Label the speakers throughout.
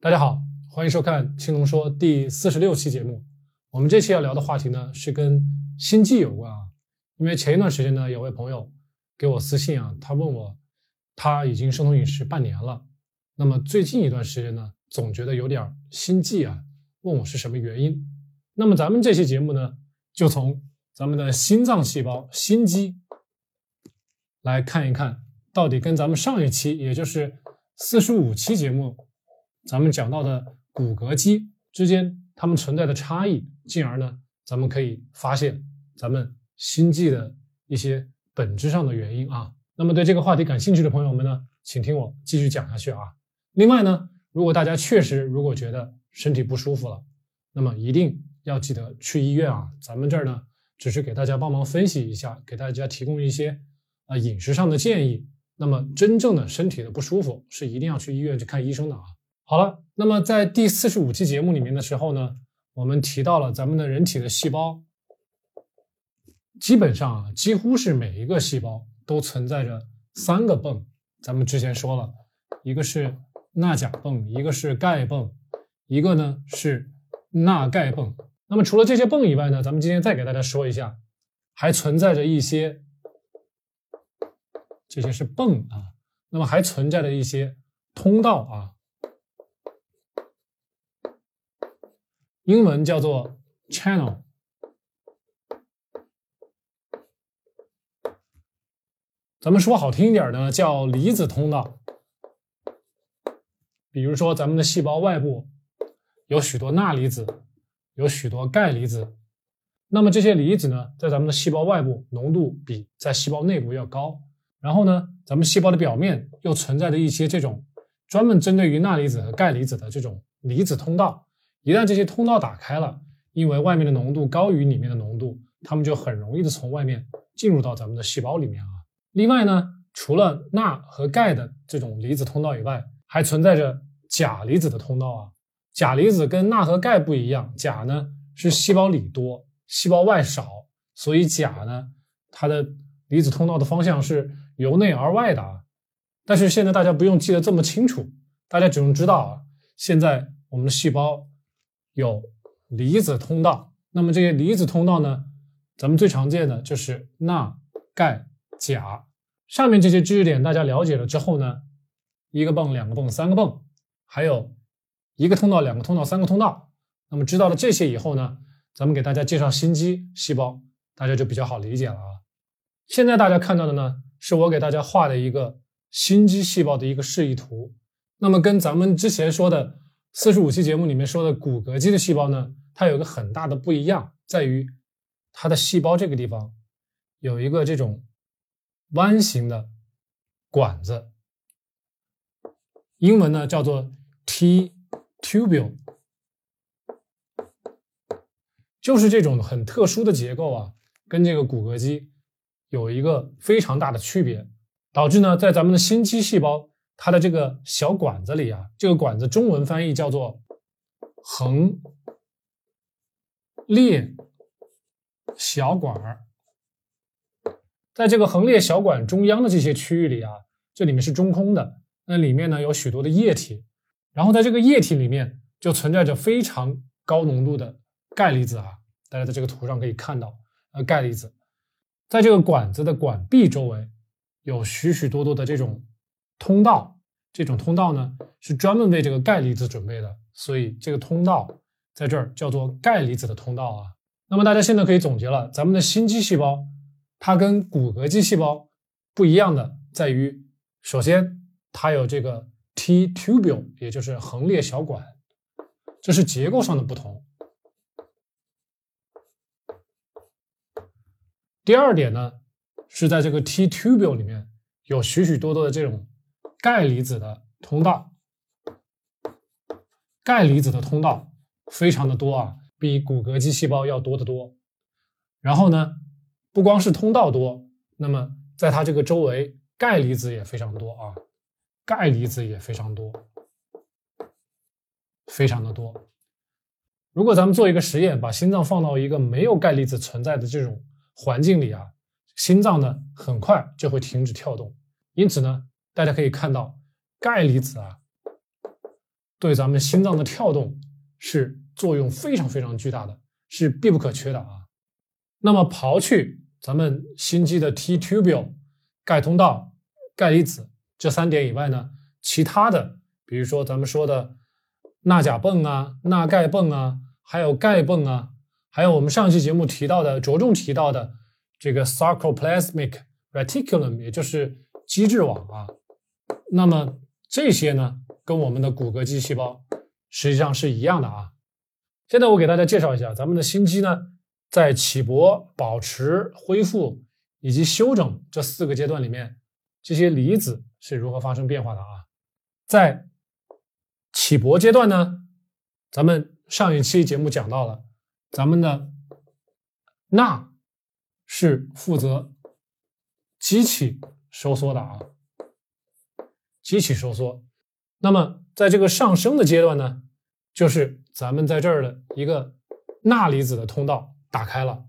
Speaker 1: 大家好，欢迎收看青龙说第四十六期节目。我们这期要聊的话题呢是跟心悸有关啊。因为前一段时间呢，有位朋友给我私信啊，他问我他已经生酮饮食半年了，那么最近一段时间呢，总觉得有点心悸啊，问我是什么原因。那么咱们这期节目呢，就从咱们的心脏细胞心肌来看一看，到底跟咱们上一期，也就是四十五期节目。咱们讲到的骨骼肌之间，它们存在的差异，进而呢，咱们可以发现咱们心悸的一些本质上的原因啊。那么对这个话题感兴趣的朋友们呢，请听我继续讲下去啊。另外呢，如果大家确实如果觉得身体不舒服了，那么一定要记得去医院啊。咱们这儿呢，只是给大家帮忙分析一下，给大家提供一些啊饮食上的建议。那么真正的身体的不舒服，是一定要去医院去看医生的啊。好了，那么在第四十五期节目里面的时候呢，我们提到了咱们的人体的细胞，基本上啊，几乎是每一个细胞都存在着三个泵。咱们之前说了，一个是钠钾泵，一个是钙泵，一个呢是钠钙泵。那么除了这些泵以外呢，咱们今天再给大家说一下，还存在着一些，这些是泵啊，那么还存在着一些通道啊。英文叫做 channel，咱们说好听一点呢，叫离子通道。比如说，咱们的细胞外部有许多钠离子，有许多钙离子。那么这些离子呢，在咱们的细胞外部浓度比在细胞内部要高。然后呢，咱们细胞的表面又存在着一些这种专门针对于钠离子和钙离子的这种离子通道。一旦这些通道打开了，因为外面的浓度高于里面的浓度，它们就很容易的从外面进入到咱们的细胞里面啊。另外呢，除了钠和钙的这种离子通道以外，还存在着钾离子的通道啊。钾离子跟钠和钙不一样，钾呢是细胞里多，细胞外少，所以钾呢它的离子通道的方向是由内而外的啊。但是现在大家不用记得这么清楚，大家只用知道啊，现在我们的细胞。有离子通道，那么这些离子通道呢？咱们最常见的就是钠、钙、钾。上面这些知识点大家了解了之后呢，一个泵、两个泵、三个泵，还有一个通道、两个通道、三个通道。那么知道了这些以后呢，咱们给大家介绍心肌细胞，大家就比较好理解了啊。现在大家看到的呢，是我给大家画的一个心肌细胞的一个示意图。那么跟咱们之前说的。四十五期节目里面说的骨骼肌的细胞呢，它有一个很大的不一样，在于它的细胞这个地方有一个这种弯形的管子，英文呢叫做 T tubule，就是这种很特殊的结构啊，跟这个骨骼肌有一个非常大的区别，导致呢在咱们的心肌细胞。它的这个小管子里啊，这个管子中文翻译叫做横裂小管儿。在这个横裂小管中央的这些区域里啊，这里面是中空的，那里面呢有许多的液体，然后在这个液体里面就存在着非常高浓度的钙离子啊。大家在这个图上可以看到，呃，钙离子在这个管子的管壁周围有许许多多的这种。通道这种通道呢，是专门为这个钙离子准备的，所以这个通道在这儿叫做钙离子的通道啊。那么大家现在可以总结了，咱们的心肌细胞它跟骨骼肌细胞不一样的在于，首先它有这个 T tubule，也就是横裂小管，这是结构上的不同。第二点呢，是在这个 T tubule 里面有许许多多的这种。钙离子的通道，钙离子的通道非常的多啊，比骨骼肌细胞要多得多。然后呢，不光是通道多，那么在它这个周围，钙离子也非常多啊，钙离子也非常多，非常的多。如果咱们做一个实验，把心脏放到一个没有钙离子存在的这种环境里啊，心脏呢很快就会停止跳动。因此呢。大家可以看到，钙离子啊，对咱们心脏的跳动是作用非常非常巨大的，是必不可缺的啊。那么刨去咱们心肌的 T tubule 钙通道、钙离子这三点以外呢，其他的，比如说咱们说的钠钾泵啊、钠钙泵啊，还有钙泵啊，还有我们上期节目提到的、着重提到的这个 sarcoplasmic reticulum，也就是基质网啊。那么这些呢，跟我们的骨骼肌细胞实际上是一样的啊。现在我给大家介绍一下咱们的心肌呢。在起搏、保持、恢复以及休整这四个阶段里面，这些离子是如何发生变化的啊？在起搏阶段呢，咱们上一期节目讲到了，咱们的钠是负责机器收缩的啊，机器收缩。那么在这个上升的阶段呢，就是咱们在这儿的一个钠离子的通道。打开了，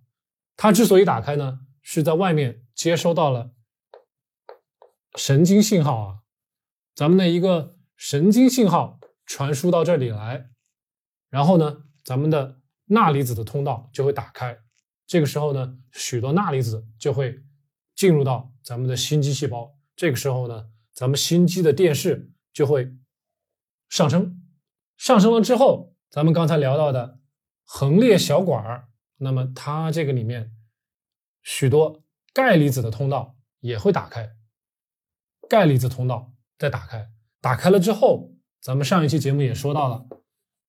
Speaker 1: 它之所以打开呢，是在外面接收到了神经信号啊，咱们的一个神经信号传输到这里来，然后呢，咱们的钠离子的通道就会打开，这个时候呢，许多钠离子就会进入到咱们的心肌细胞，这个时候呢，咱们心肌的电势就会上升，上升了之后，咱们刚才聊到的横裂小管儿。那么它这个里面许多钙离子的通道也会打开，钙离子通道再打开，打开了之后，咱们上一期节目也说到了，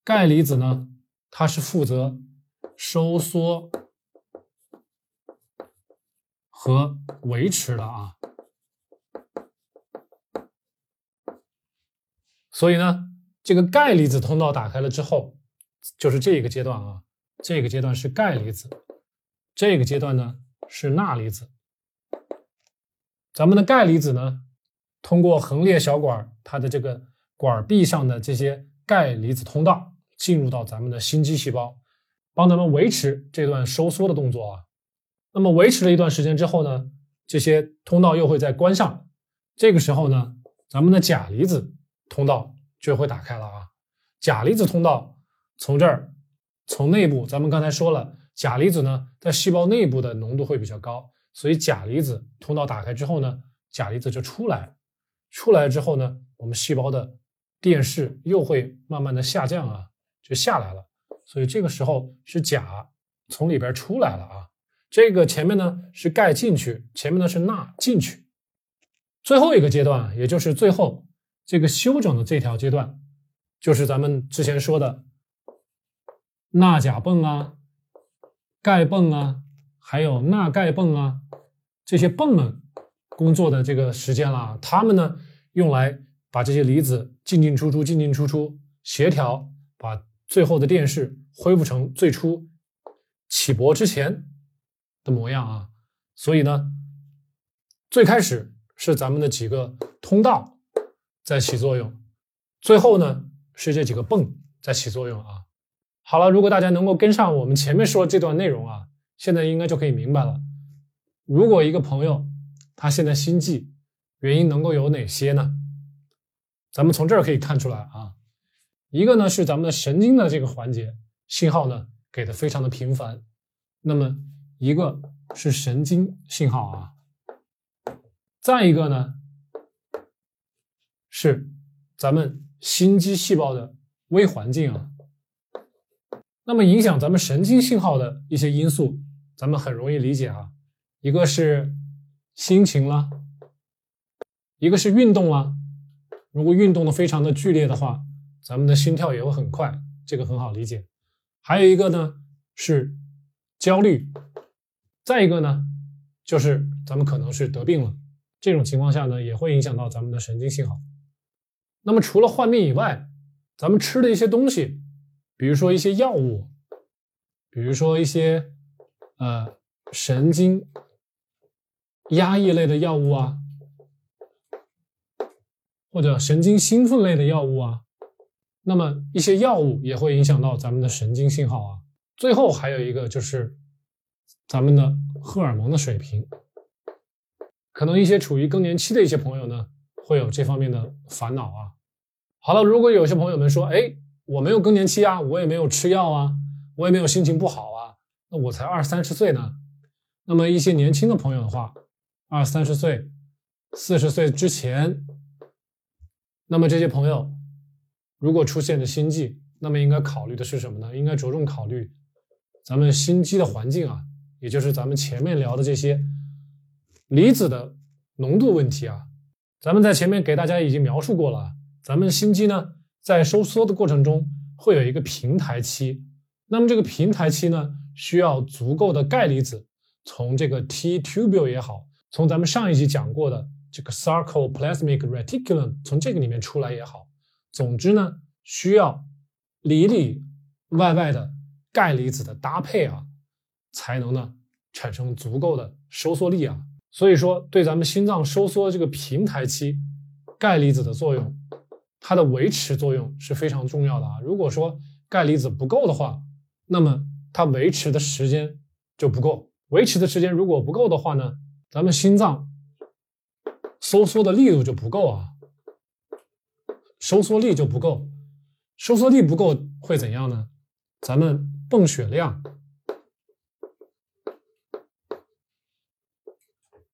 Speaker 1: 钙离子呢，它是负责收缩和维持的啊，所以呢，这个钙离子通道打开了之后，就是这个阶段啊。这个阶段是钙离子，这个阶段呢是钠离子。咱们的钙离子呢，通过横裂小管，它的这个管壁上的这些钙离子通道，进入到咱们的心肌细胞，帮咱们维持这段收缩的动作啊。那么维持了一段时间之后呢，这些通道又会再关上，这个时候呢，咱们的钾离子通道就会打开了啊。钾离子通道从这儿。从内部，咱们刚才说了，钾离子呢在细胞内部的浓度会比较高，所以钾离子通道打开之后呢，钾离子就出来，出来之后呢，我们细胞的电势又会慢慢的下降啊，就下来了。所以这个时候是钾从里边出来了啊，这个前面呢是钙进去，前面呢是钠进去，最后一个阶段，也就是最后这个休整的这条阶段，就是咱们之前说的。钠钾泵啊，钙泵啊，还有钠钙泵啊，这些泵们工作的这个时间了，它们呢用来把这些离子进进出出、进进出出，协调，把最后的电势恢复成最初起搏之前的模样啊。所以呢，最开始是咱们的几个通道在起作用，最后呢是这几个泵在起作用啊。好了，如果大家能够跟上我们前面说这段内容啊，现在应该就可以明白了。如果一个朋友他现在心悸，原因能够有哪些呢？咱们从这儿可以看出来啊，一个呢是咱们的神经的这个环节信号呢给的非常的频繁，那么一个是神经信号啊，再一个呢是咱们心肌细胞的微环境啊。那么影响咱们神经信号的一些因素，咱们很容易理解啊。一个是心情啦，一个是运动啦。如果运动的非常的剧烈的话，咱们的心跳也会很快，这个很好理解。还有一个呢是焦虑，再一个呢就是咱们可能是得病了，这种情况下呢也会影响到咱们的神经信号。那么除了患病以外，咱们吃的一些东西。比如说一些药物，比如说一些呃神经压抑类的药物啊，或者神经兴奋类的药物啊，那么一些药物也会影响到咱们的神经信号啊。最后还有一个就是咱们的荷尔蒙的水平，可能一些处于更年期的一些朋友呢，会有这方面的烦恼啊。好了，如果有些朋友们说，哎，我没有更年期啊，我也没有吃药啊，我也没有心情不好啊，那我才二三十岁呢。那么一些年轻的朋友的话，二三十岁、四十岁之前，那么这些朋友如果出现了心悸，那么应该考虑的是什么呢？应该着重考虑咱们心肌的环境啊，也就是咱们前面聊的这些离子的浓度问题啊。咱们在前面给大家已经描述过了，咱们心肌呢在收缩的过程中会有一个平台期，那么这个平台期呢需要足够的钙离子。从这个 T tubule 也好，从咱们上一集讲过的这个 sarcoplasmic reticulum 从这个里面出来也好，总之呢，需要里里外外的钙离子的搭配啊，才能呢产生足够的收缩力啊。所以说，对咱们心脏收缩这个平台期，钙离子的作用，它的维持作用是非常重要的啊。如果说钙离子不够的话，那么它维持的时间就不够。维持的时间如果不够的话呢，咱们心脏收缩的力度就不够啊，收缩力就不够，收缩力不够会怎样呢？咱们泵血量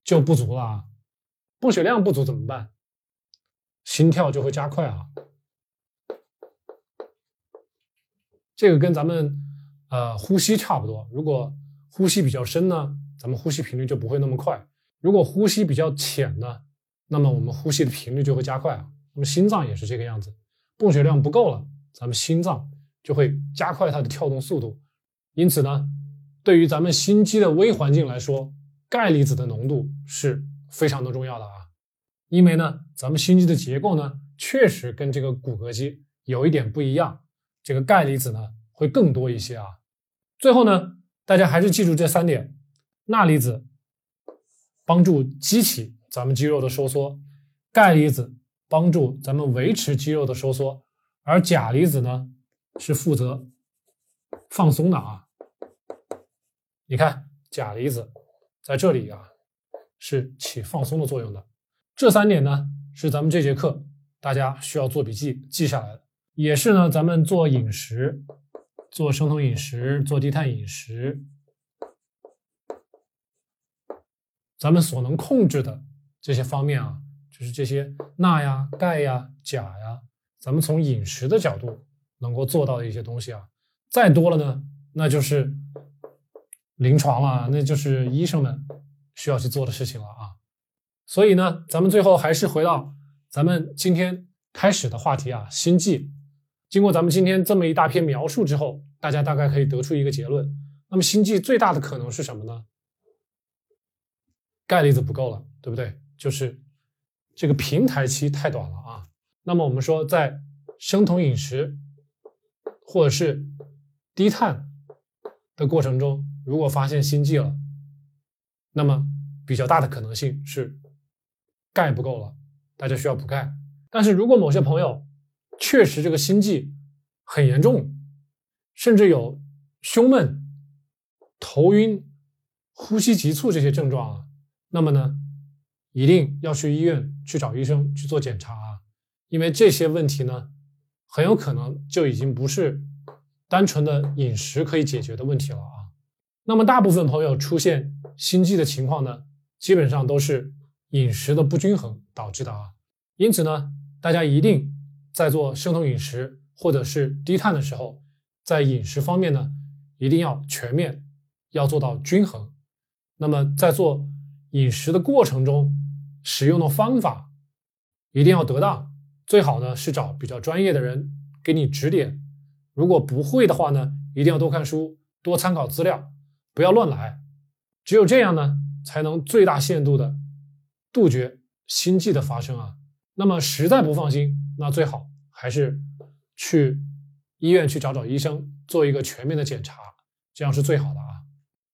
Speaker 1: 就不足了啊，泵血量不足怎么办？心跳就会加快啊，这个跟咱们呃呼吸差不多，如果。呼吸比较深呢，咱们呼吸频率就不会那么快；如果呼吸比较浅呢，那么我们呼吸的频率就会加快啊。那么心脏也是这个样子，泵血量不够了，咱们心脏就会加快它的跳动速度。因此呢，对于咱们心肌的微环境来说，钙离子的浓度是非常的重要的啊。因为呢，咱们心肌的结构呢，确实跟这个骨骼肌有一点不一样，这个钙离子呢会更多一些啊。最后呢。大家还是记住这三点：钠离子帮助激起咱们肌肉的收缩，钙离子帮助咱们维持肌肉的收缩，而钾离子呢是负责放松的啊。你看，钾离子在这里啊是起放松的作用的。这三点呢是咱们这节课大家需要做笔记记下来的，也是呢咱们做饮食。做生酮饮食，做低碳饮食，咱们所能控制的这些方面啊，就是这些钠呀、钙呀、钾呀，咱们从饮食的角度能够做到的一些东西啊。再多了呢，那就是临床了，那就是医生们需要去做的事情了啊。所以呢，咱们最后还是回到咱们今天开始的话题啊，心悸。经过咱们今天这么一大篇描述之后，大家大概可以得出一个结论。那么心悸最大的可能是什么呢？钙离子不够了，对不对？就是这个平台期太短了啊。那么我们说，在生酮饮食或者是低碳的过程中，如果发现心悸了，那么比较大的可能性是钙不够了，大家需要补钙。但是如果某些朋友，确实，这个心悸很严重，甚至有胸闷、头晕、呼吸急促这些症状啊。那么呢，一定要去医院去找医生去做检查啊，因为这些问题呢，很有可能就已经不是单纯的饮食可以解决的问题了啊。那么，大部分朋友出现心悸的情况呢，基本上都是饮食的不均衡导致的啊。因此呢，大家一定。在做生酮饮食或者是低碳的时候，在饮食方面呢，一定要全面，要做到均衡。那么在做饮食的过程中，使用的方法一定要得当，最好呢是找比较专业的人给你指点。如果不会的话呢，一定要多看书，多参考资料，不要乱来。只有这样呢，才能最大限度的杜绝心悸的发生啊。那么实在不放心。那最好还是去医院去找找医生，做一个全面的检查，这样是最好的啊。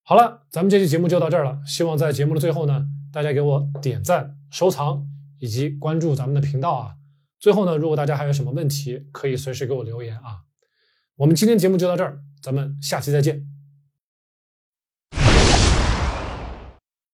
Speaker 1: 好了，咱们这期节目就到这儿了。希望在节目的最后呢，大家给我点赞、收藏以及关注咱们的频道啊。最后呢，如果大家还有什么问题，可以随时给我留言啊。我们今天节目就到这儿，咱们下期再见。